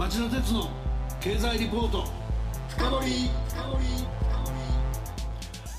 町田鉄の経済リポート。深掘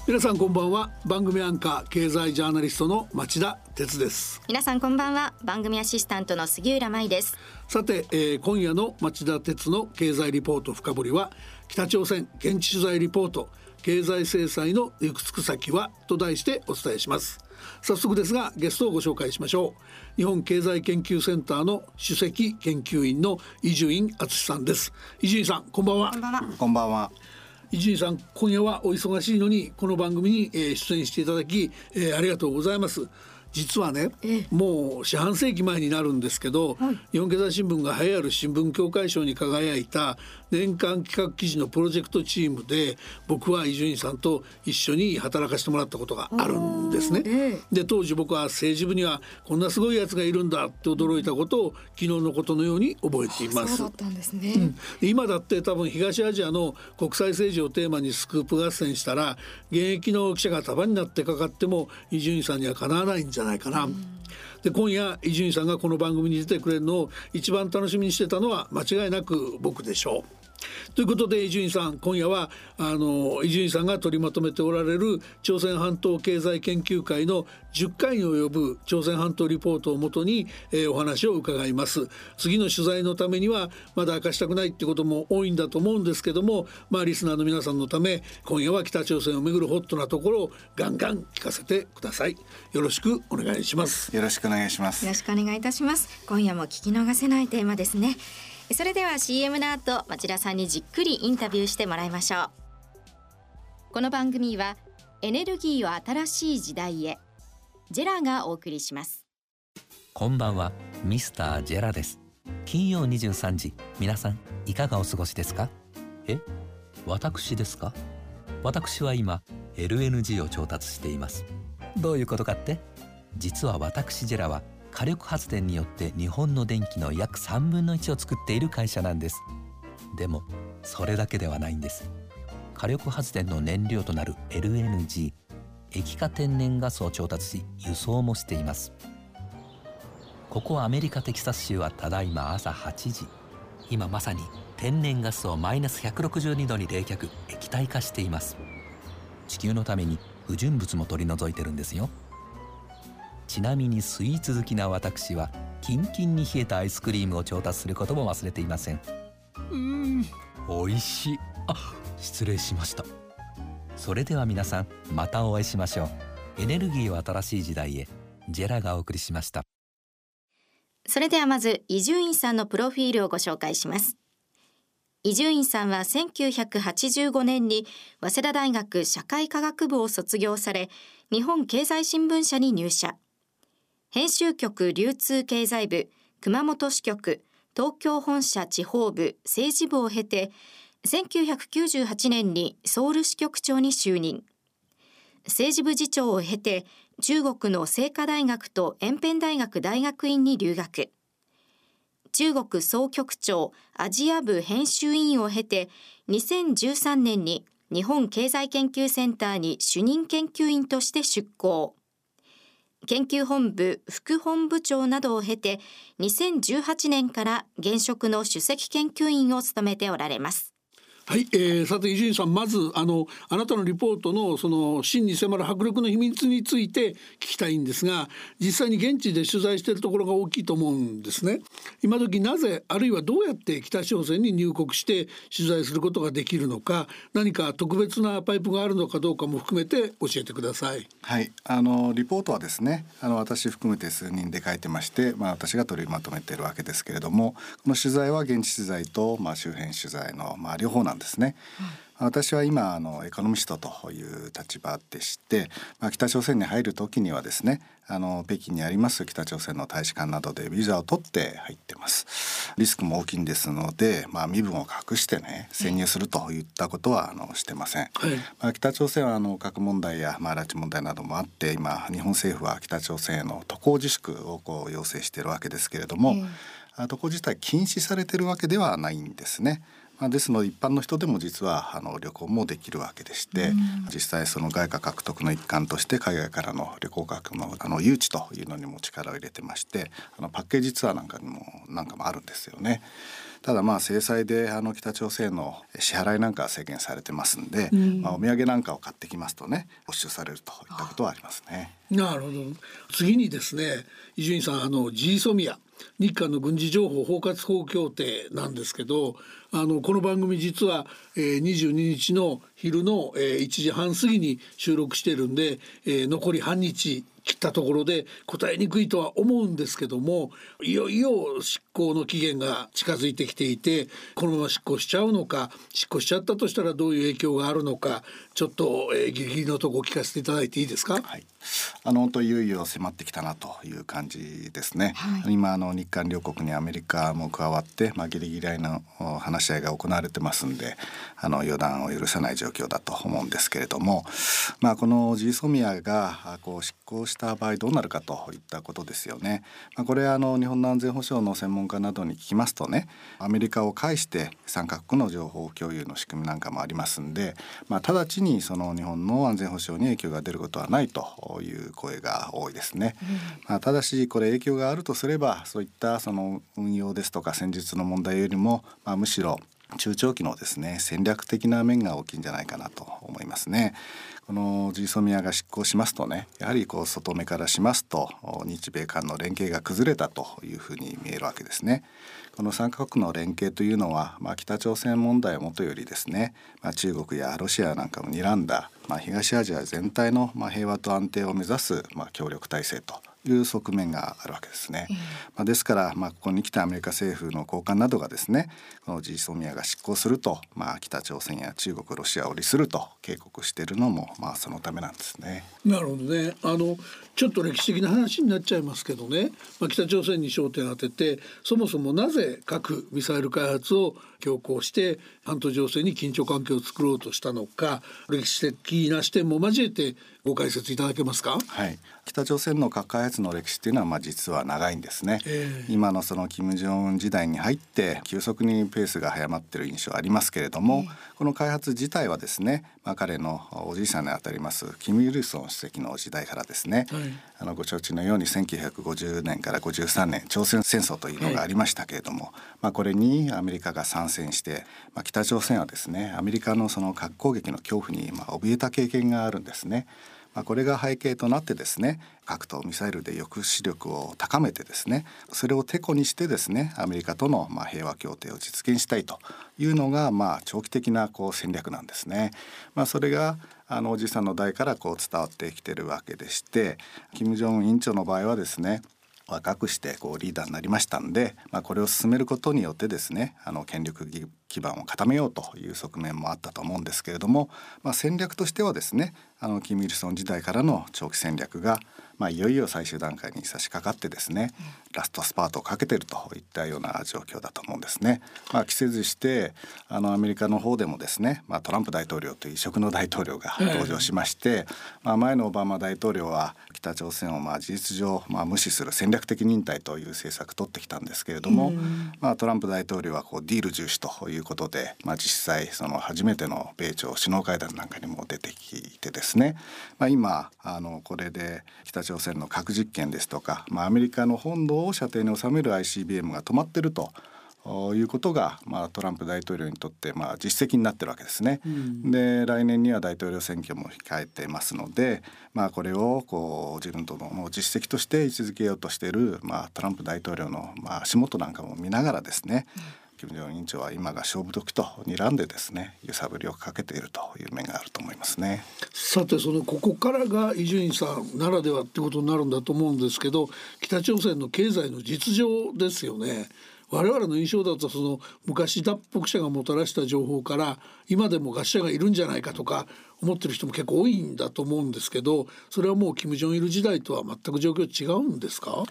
皆さんこんばんは。番組アンカー経済ジャーナリストの町田鉄です。皆さんこんばんは。番組アシスタントの杉浦舞です。さて、えー、今夜の町田鉄の経済リポート深掘りは北朝鮮現地取材リポート経済制裁の行くつく先はと題してお伝えします早速ですがゲストをご紹介しましょう。日本経済研究センターの首席研究員の伊集院敦さんです。伊集院さんこんばんは。こんばんは。伊集院さん今夜はお忙しいのにこの番組に出演していただき、えー、ありがとうございます。実はね、ええ、もう四半世紀前になるんですけど、はい、日本経済新聞が栄えある新聞協会賞に輝いた年間企画記事のプロジェクトチームで僕は伊集院さんと一緒に働かせてもらったことがあるんですね。ええ、で当時僕は政治部にはこんなすごいやつがいるんだって驚いたことを昨日のことのように覚えています。そうだったんですね、うん、今だって多分東アジアの国際政治をテーマにスクープ合戦したら現役の記者が束になってかかっても伊集院さんにはかなわないんじゃないかな。うんで今夜伊集院さんがこの番組に出てくれるのを一番楽しみにしてたのは間違いなく僕でしょう。ということで伊集院さん今夜はあの伊集院さんが取りまとめておられる朝鮮半島経済研究会の10回に及ぶ朝鮮半島リポートをもとに、えー、お話を伺います。次の取材のためにはまだ明かしたくないってことも多いんだと思うんですけどもまあリスナーの皆さんのため今夜は北朝鮮をめぐるホットなところをガンガン聞かせてください。よろしくお願いします。よろしくお願いします。よろしくお願いいたします。今夜も聞き逃せないテーマですねそれでは CM の後町田さんにじっくりインタビューしてもらいましょう。この番組はエネルギーを新しい時代へジェラがお送りします。こんばんはミスタージェラです。金曜23時皆さんいかがお過ごしですか？え私ですか？私は今 LNG を調達しています。どういうことかって？実は私ジェラは火力発電によって日本の電気の約3分の1を作っている会社なんです。でもそれだけではないんです。火力発電の燃料となる LNG 液化天然ガスを調達し輸送もしています。ここアメリカテキサス州はただいま朝8時。今まさに天然ガスをマイナス162度に冷却液体化しています。地球のために不純物も取り除いてるんですよ。ちなみにスイーツ好きな私はキンキンに冷えたアイスクリームを調達することも忘れていません。うん。美味しい。あ失礼しました。それでは皆さんまたお会いしましょう。エネルギーを新しい時代へ。ジェラがお送りしました。それではまず伊集院さんのプロフィールをご紹介します。伊集院さんは1985年に早稲田大学社会科学部を卒業され日本経済新聞社に入社編集局流通経済部熊本支局東京本社地方部政治部を経て1998年にソウル支局長に就任。政治部次長を経て中国の清華大学と延辺大学大学院に留学。中国総局長アジア部編集委員を経て2013年に日本経済研究センターに主任研究員として出向。研究本部副本部長などを経て2018年から現職の首席研究員を務めておられます。はい、えー、さて伊集院さんまずあのあなたのリポートのその真に迫る迫力の秘密について聞きたいんですが実際に現地で取材しているところが大きいと思うんですね。今時なぜあるいはどうやって北朝鮮に入国して取材することができるのか何か特別なパイプがあるのかどうかも含めて教えてください。はいあのリポートはですねあの私含めて数人で書いてましてまあ私が取りまとめているわけですけれどもこの取材は現地取材とまあ周辺取材のまあ両方なんですね。私は今あのエコノミストという立場でして、まあ、北朝鮮に入る時にはですねあの北京にあります北朝鮮の大使館などでビザを取って入ってます。リスクも大きいんですので、まあ、身分を隠してね潜入するといったことはあのしてません、はい、まあ、北朝鮮はあの核問題や、まあ、拉致問題などもあって今日本政府は北朝鮮への渡航自粛をこう要請しているわけですけれども、渡航自体禁止されているわけではないんですね。まあ、ですので一般の人でも実はあの旅行もできるわけでして、うん、実際その外貨獲得の一環として海外からの旅行客のあの誘致というのにも力を入れてましてあのパッケージツアーなんかにもなんかもあるんですよね。ただまあ制裁であの北朝鮮の支払いなんかは制限されてますんで、うん、まあ、お土産なんかを買ってきますとね没収されるといったことはありますね。なるほど次にですね伊集院さんあの G ソミア日韓の軍事情報包括法協定なんですけどあのこの番組実は、えー、22日の昼の、えー、1時半過ぎに収録してるんで、えー、残り半日切ったところで答えにくいとは思うんですけどもいよいよ執行の期限が近づいてきていてこのまま執行しちゃうのか執行しちゃったとしたらどういう影響があるのかちょっと、えー、ギリギリのとこ聞かせていただいていいですか？はいあのといよいよ迫ってきたなという感じですね。はい、今あの日韓両国にアメリカも加わって、まあ、ギリギリの話し合いが行われてますんであの予断を許さない状況だと思うんですけれども、まあ、この G ソミアがこう執行した場合どうなるかといったことですよね。まあ、これあの日本の安全保障の専門家などに聞きますとねアメリカを介して三カ国の情報共有の仕組みなんかもありますんで、まあ、直ちにその日本の安全保障に影響が出ることはないという声が多いですね。まあ、ただしこれ影響があるとすればそういったその運用ですとか戦術の問題よりも、まあ、むしろ中長期のですね戦略的な面が大きいんじゃないかなと思いますね。このジーソミアが執行しますとねやはりこう外目からしますと日米韓の連携が崩れたというふうに見えるわけですね。この3カ国の連携というのは、まあ、北朝鮮問題をもとよりですね、まあ、中国やロシアなんかも睨んだ、まあ、東アジア全体の、まあ、平和と安定を目指す、まあ、協力体制という側面があるわけですね。まあ、ですから、まあ、ここに来たアメリカ政府の高官などがですねこのジーソミアが執行すると、まあ、北朝鮮や中国ロシアを利すると警告しているのも、まあ、そのためなんですね。なるほどねあのちょっと歴史的な話になっちゃいますけどね、まあ、北朝鮮に焦点を当ててそもそもなぜ核ミサイル開発を強行して半島情勢に緊張関係を作ろうとしたのか歴史的な視点も交えてご解説いただけますか？はい、北朝鮮の核開発の歴史っていうのはまあ実は長いんですね。えー、今のその金正恩時代に入って急速にペースが早まっている印象ありますけれども、えー、この開発自体はですね、まあ彼のおじいさんにあたりますキム・イルソン主席の時代からですね、はい、あのご承知のように1950年から53年朝鮮戦争というのがありましたけれども、はい、まあこれにアメリカが参戦して、まあ北朝鮮はですねアメリカのその核攻撃の恐怖にまあ怯えた経験があるんですね。まあ、これが背景となってですね核とミサイルで抑止力を高めてですねそれをてこにしてですねアメリカとのまあ平和協定を実現したいというのがまあ長期的なこう戦略なんですね。まあ、それがあのおじさんの代からこう伝わってきてるわけでして金正恩委員長の場合はですね若くしてこうリーダーになりましたんで、まあ、これを進めることによってですねあの権力基盤を固めようという側面もあったと思うんですけれども、まあ、戦略としてはですねあのキム・イルソン時代からの長期戦略がまあ、いよいよ最終段階に差し掛かってですね、ラストスパートをかけてるといったような状況だと思うんですね。まあ、季節してあのアメリカの方でもですね、まあ、トランプ大統領という異色の大統領が登場しまして、まあ、前のオバマ大統領は北朝鮮をまあ事実上まあ無視する戦略的忍耐という政策取ってきたんですけれども、まあ、トランプ大統領はこうディール重視ということで、まあ、実際その初めての米朝首脳会談なんかにも出てきてですね、まあ、今あのこれで北朝朝鮮の核実験ですとか、まあ、アメリカの本土を射程に収める ICBM が止まってると。いうことが、まあ、トランプ大統領にとって、まあ、実績になってるわけですね。うん、で来年には大統領選挙も控えてますので、まあ、これをこう自分との実績として位置づけようとしている、まあ、トランプ大統領の、まあ、足元なんかも見ながらですね、うん金正恩委員長は今が勝負時と睨んでですね揺さぶりをかけているという面があると思いますね。さてそのここからが伊集院さんならではってことになるんだと思うんですけど北朝鮮の経済の実情ですよね。我々の印象だとその昔脱北者がもたらした情報から今でも餓死者がいるんじゃないかとか思ってる人も結構多いんだと思うんですけどそれはもう金正恩いる時代とは全く状況違うんですか？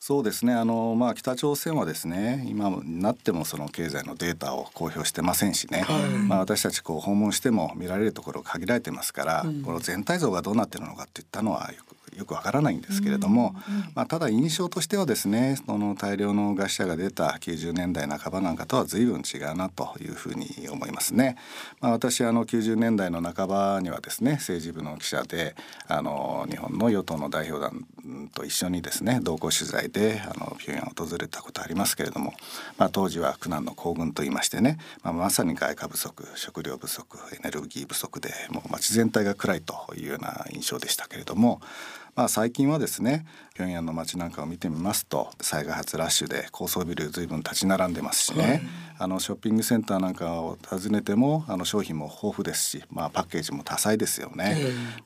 そうですね。あの、まあ、北朝鮮はですね今になってもその経済のデータを公表してませんしね、はい、まあ、私たちこう訪問しても見られるところ限られてますから、うん、この全体像がどうなってるのかっていったのはよくよくわからないんですけれども、まあ、ただ印象としてはですねその大量の餓死者が出た90年代半ばなんかとは随分違うなというふうに思いますね。まあ、私あの90年代の半ばにはですね政治部の記者であの日本の与党の代表団と一緒にですね同行取材であの平壌を訪れたことありますけれども、まあ、当時は苦難の行軍といいましてね、まあ、まさに外貨不足食料不足エネルギー不足でもう街全体が暗いというような印象でしたけれども、まあ、最近はですね平壌の街なんかを見てみますと災害発ラッシュで高層ビル随分立ち並んでますしね、はい、あのショッピングセンターなんかを訪ねてもあの商品も豊富ですし、まあ、パッケージも多彩ですよね。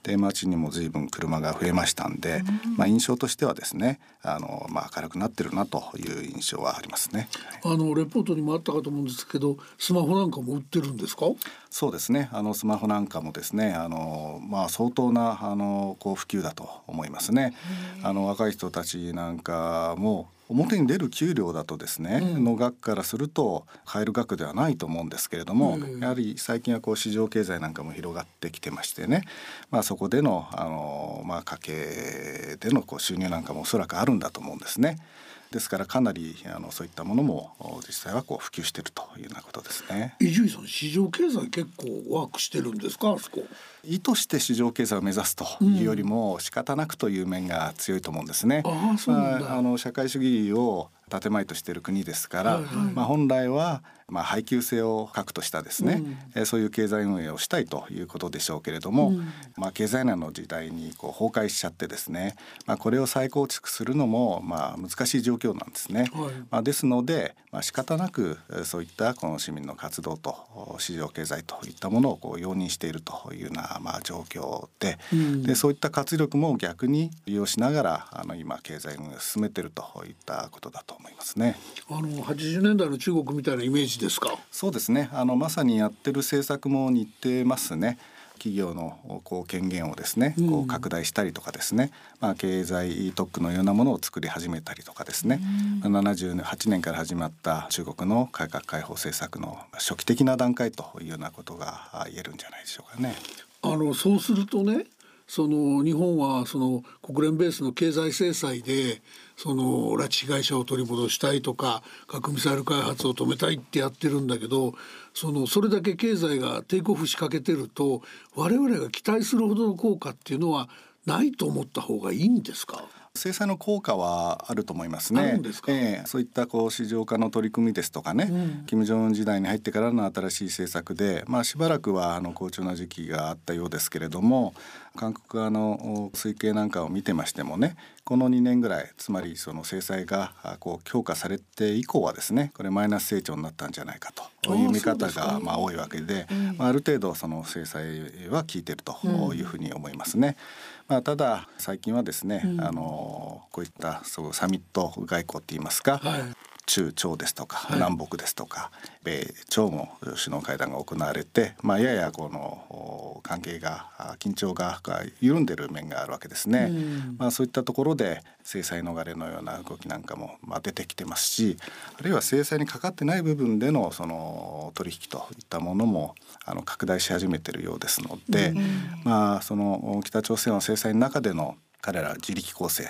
で街にも随分車が増えましたんで、まあ、印象としてはですねあの、まあ、明るくなってるなという印象はありますね。あのレポートにもあったかと思うんですけどスマホなんかも売ってるんですか？そうですね。あのスマホなんかもですねあの、まあ、相当なあのこう普及だと思いますね。あの若い人たちなんかも表に出る給料だとですね、うん、の額からすると買える額ではないと思うんですけれども、うん、やはり最近はこう市場経済なんかも広がってきてましてね、まあ、そこでのあの、まあ、家計でのこう収入なんかもおそらくあるんだと思うんですね。ですからかなりあのそういったものも実際はこう普及しているというようなことですね。伊集院さん市場経済結構ワークしてるんですかあそこ？意図して市場経済を目指すというよりも仕方なくという面が強いと思うんですね。うん、あそうなんだ、まあ、あの社会主義を建前としている国ですから、はいはい、まあ、本来はまあ、配給性を核としたですね、うん、そういう経済運営をしたいということでしょうけれども、うん、まあ、経済難の時代にこう崩壊しちゃってですね、まあ、これを再構築するのもまあ難しい状況なんですね。はい、まあ、ですので、まあ、仕方なくそういったこの市民の活動と市場経済といったものをこう容認しているというようなまあ状況でうん、でそういった活力も逆に利用しながらあの今経済運営を進めているといったことだと思いますね。あの80年代の中国みたいなイメージですか？そうですねあのまさにやってる政策も似てますね。企業のこう権限をですね、こう拡大したりとかですね、まあ、経済特区のようなものを作り始めたりとかですね、うん、78年から始まった中国の改革開放政策の初期的な段階というようなことが言えるんじゃないでしょうかね。あのそうするとねその日本はその国連ベースの経済制裁でその拉致被害者を取り戻したいとか核ミサイル開発を止めたいってやってるんだけどそのそれだけ経済がテイクオフしかけてると我々が期待するほどの効果っていうのはないと思った方がいいんですか？制裁の効果はあると思いますね。すえー、そういったこう市場化の取り組みですとかね、うん、金正恩時代に入ってからの新しい政策で、まあしばらくはあの好調な時期があったようですけれども、韓国側の推計なんかを見てましてもね、この2年ぐらいつまりその制裁がこう強化されて以降はですねこれマイナス成長になったんじゃないかと。いう見方がまあ多いわけで、まあ、ある程度その制裁は効いてるというふうに思いますね。まあ、ただ最近はですね、うん、あのこういったそうサミット外交って言いますか、はい、中朝ですとか、はい、南北ですとか米朝の首脳会談が行われて、まあ、ややこの関係が緊張が緩んでる面があるわけですね。うん、まあ、そういったところで制裁逃れのような動きなんかもまあ出てきてますしあるいは制裁にかかってない部分でのその取引といったものもあの拡大し始めてるようですので、うん、まあその北朝鮮は制裁の中での彼ら自力構成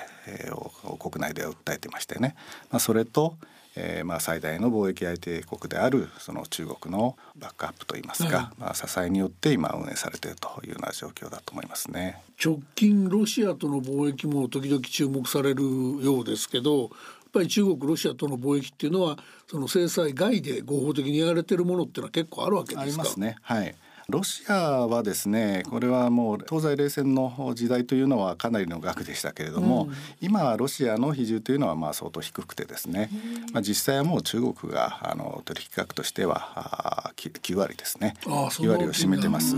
を国内で訴えてましてね、まあ、それとえー、まあ最大の貿易相手国であるその中国のバックアップといいますか、まあ支えによって今運営されているというような状況だと思いますね。直近ロシアとの貿易も時々注目されるようですけど。やっぱり中国ロシアとの貿易っていうのはその制裁外で合法的にやられてるものっていうのは結構あるわけですか？ありますね。はい。ロシアはですねこれはもう東西冷戦の時代というのはかなりの額でしたけれども、うん、今ロシアの比重というのはまあ相当低くてですね、まあ、実際はもう中国があの取引額としては9割ですね9割を占めてます。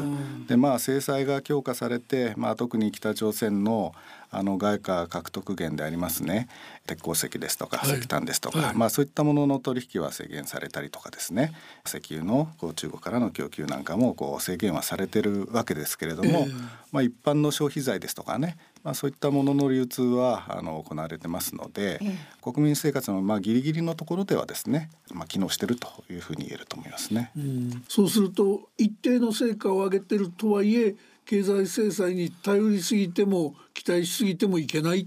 でまあ制裁が強化されて、まあ、特に北朝鮮のあの外貨獲得源でありますね。鉄鉱石ですとか石炭ですとか、はい。はい、まあ、そういったものの取引は制限されたりとかですね。石油のこう中国からの供給なんかもこう制限はされてるわけですけれども、えー、まあ、一般の消費財ですとかねまあ、そういったものの流通はあの行われてますので、え国民生活のまあギリギリのところではですね、まあ、機能しているというふうに言えると思いますね。うん、そうすると一定の成果を上げてるとはいえ経済制裁に頼りすぎても期待しすぎてもいけないっ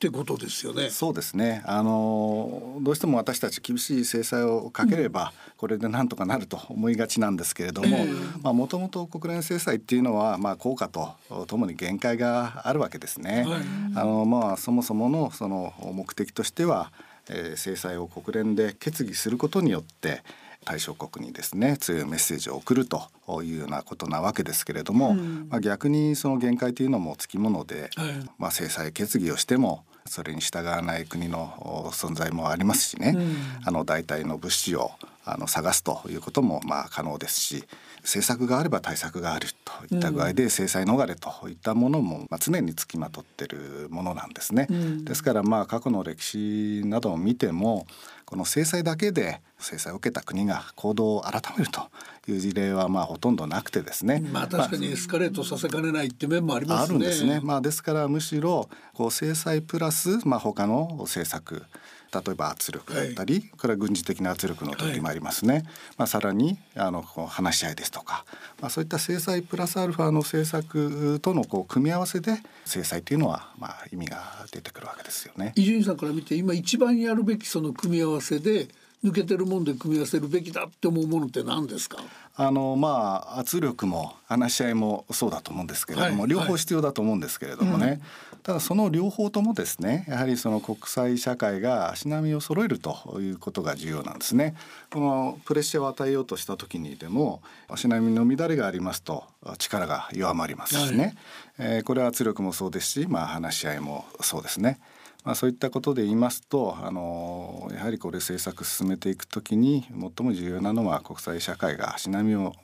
てことですよね。そうですね。あのどうしても私たち厳しい制裁をかければ、これでなんとかなると思いがちなんですけれども、まあもともと国連制裁っていうのはまあ効果とともに限界があるわけですね。はい、あのまあそもそものその目的としては、えー、制裁を国連で決議することによって対象国にですね強いメッセージを送るというようなことなわけですけれども、うん、まあ、逆にその限界というのもつきもので、はい、まあ、制裁決議をしてもそれに従わない国の存在もありますしね、うん、あの代替の物資をあの探すということもまあ可能ですし政策があれば対策があるといった具合で制裁逃れといったものも、まあ、常につきまとってるものなんですね。うん、ですからまあ過去の歴史などを見てもこの制裁だけで制裁を受けた国が行動を改めるという事例はまあほとんどなくてですね。まあ確かにエスカレートさせかねないって面もありますね。あるんですね。まあですからむしろこう制裁プラスまあ他の政策例えば圧力だったり、はい、これは軍事的な圧力の時もありますね、はい、まあ、さらにあの話し合いですとか、まあ、そういった制裁プラスアルファの政策とのこう組み合わせで制裁というのはまあ意味が出てくるわけですよね。伊集院さんから見て今一番やるべきその組み合わせで抜けてるもんで組み合わせるべきだって思うものって何ですか？あのまあ圧力も話し合いもそうだと思うんですけれども、はい、両方必要だと思うんですけれどもね、はい、ただその両方ともですねやはりその国際社会が足並みを揃えるということが重要なんですね。このプレッシャーを与えようとした時にでも足並みの乱れがありますと力が弱まりますしね、はい、えー、これは圧力もそうですし、まあ、話し合いもそうですね。まあ、そういったことで言いますとあのやはりこれ政策進めていくときに最も重要なのは国際社会が足並みを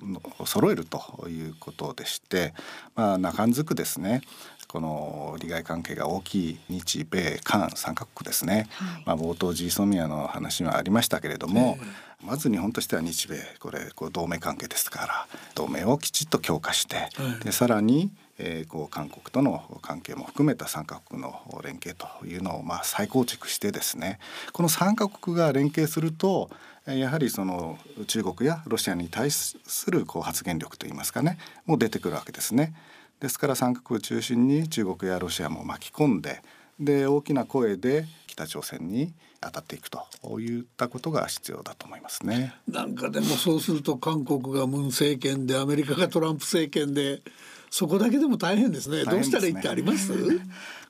揃えるということでして、まあ、中んずくですねこの利害関係が大きい日米韓3カ国ですね、はい、まあ、冒頭 G ソミアの話はありましたけれども、えー、まず日本としては日米これこう同盟関係ですから同盟をきちっと強化して、はい、でさらにえー、こう韓国との関係も含めた3カ国の連携というのをまあ再構築してですねこの3カ国が連携するとやはりその中国やロシアに対するこう発言力といいますかねもう出てくるわけですね。ですから3カ国を中心に中国やロシアも巻き込んでで大きな声で北朝鮮に当たっていくといったことが必要だと思いますね。なんかでもそうすると韓国がムン政権でアメリカがトランプ政権でそこだけでも大変ですね。すねどうしたらいいってあります？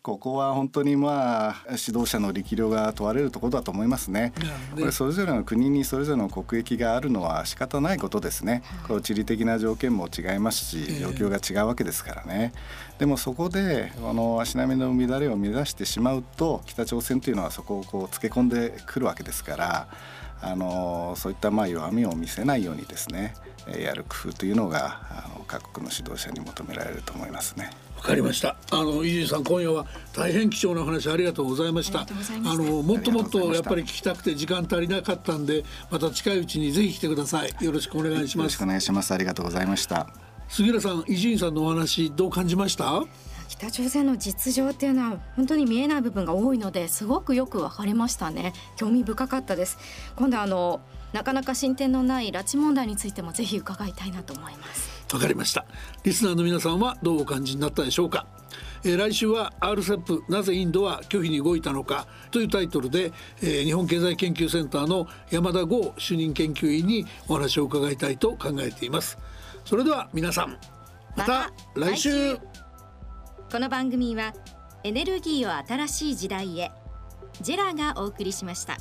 ここは本当にまあ指導者の力量が問われるところだと思いますね。これそれぞれの国にそれぞれの国益があるのは仕方ないことですね。こう地理的な条件も違いますし、状況が違うわけですからね。でもそこでこの足並みの乱れを目指してしまうと北朝鮮というのはそこをこうつけ込んでくるわけですから。あのそういったまあ弱みを見せないようにですねやる工夫というのがあの各国の指導者に求められると思いますね。わかりました。あの伊集さん今夜は大変貴重な話ありがとうございました。あのもっともっとやっぱり聞きたくて時間足りなかったんでまた近いうちにぜひ来てください。よろしくお願いします。よろしくお願いします。ありがとうございました。杉浦さん伊集さんのお話どう感じました？北朝鮮の実情っていうのは本当に見えない部分が多いのですごくよく分かりましたね興味深かったです今度あのなかなか進展のない拉致問題についてもぜひ伺いたいなと思います。わかりました。リスナーの皆さんはどうお感じになったでしょうか？えー、来週は RCEP なぜインドは拒否に動いたのかというタイトルで、えー、日本経済研究センターの山田剛主任研究員にお話を伺いたいと考えています。それでは皆さんまた来週。この番組はエネルギーを新しい時代へ。ジェラがお送りしました。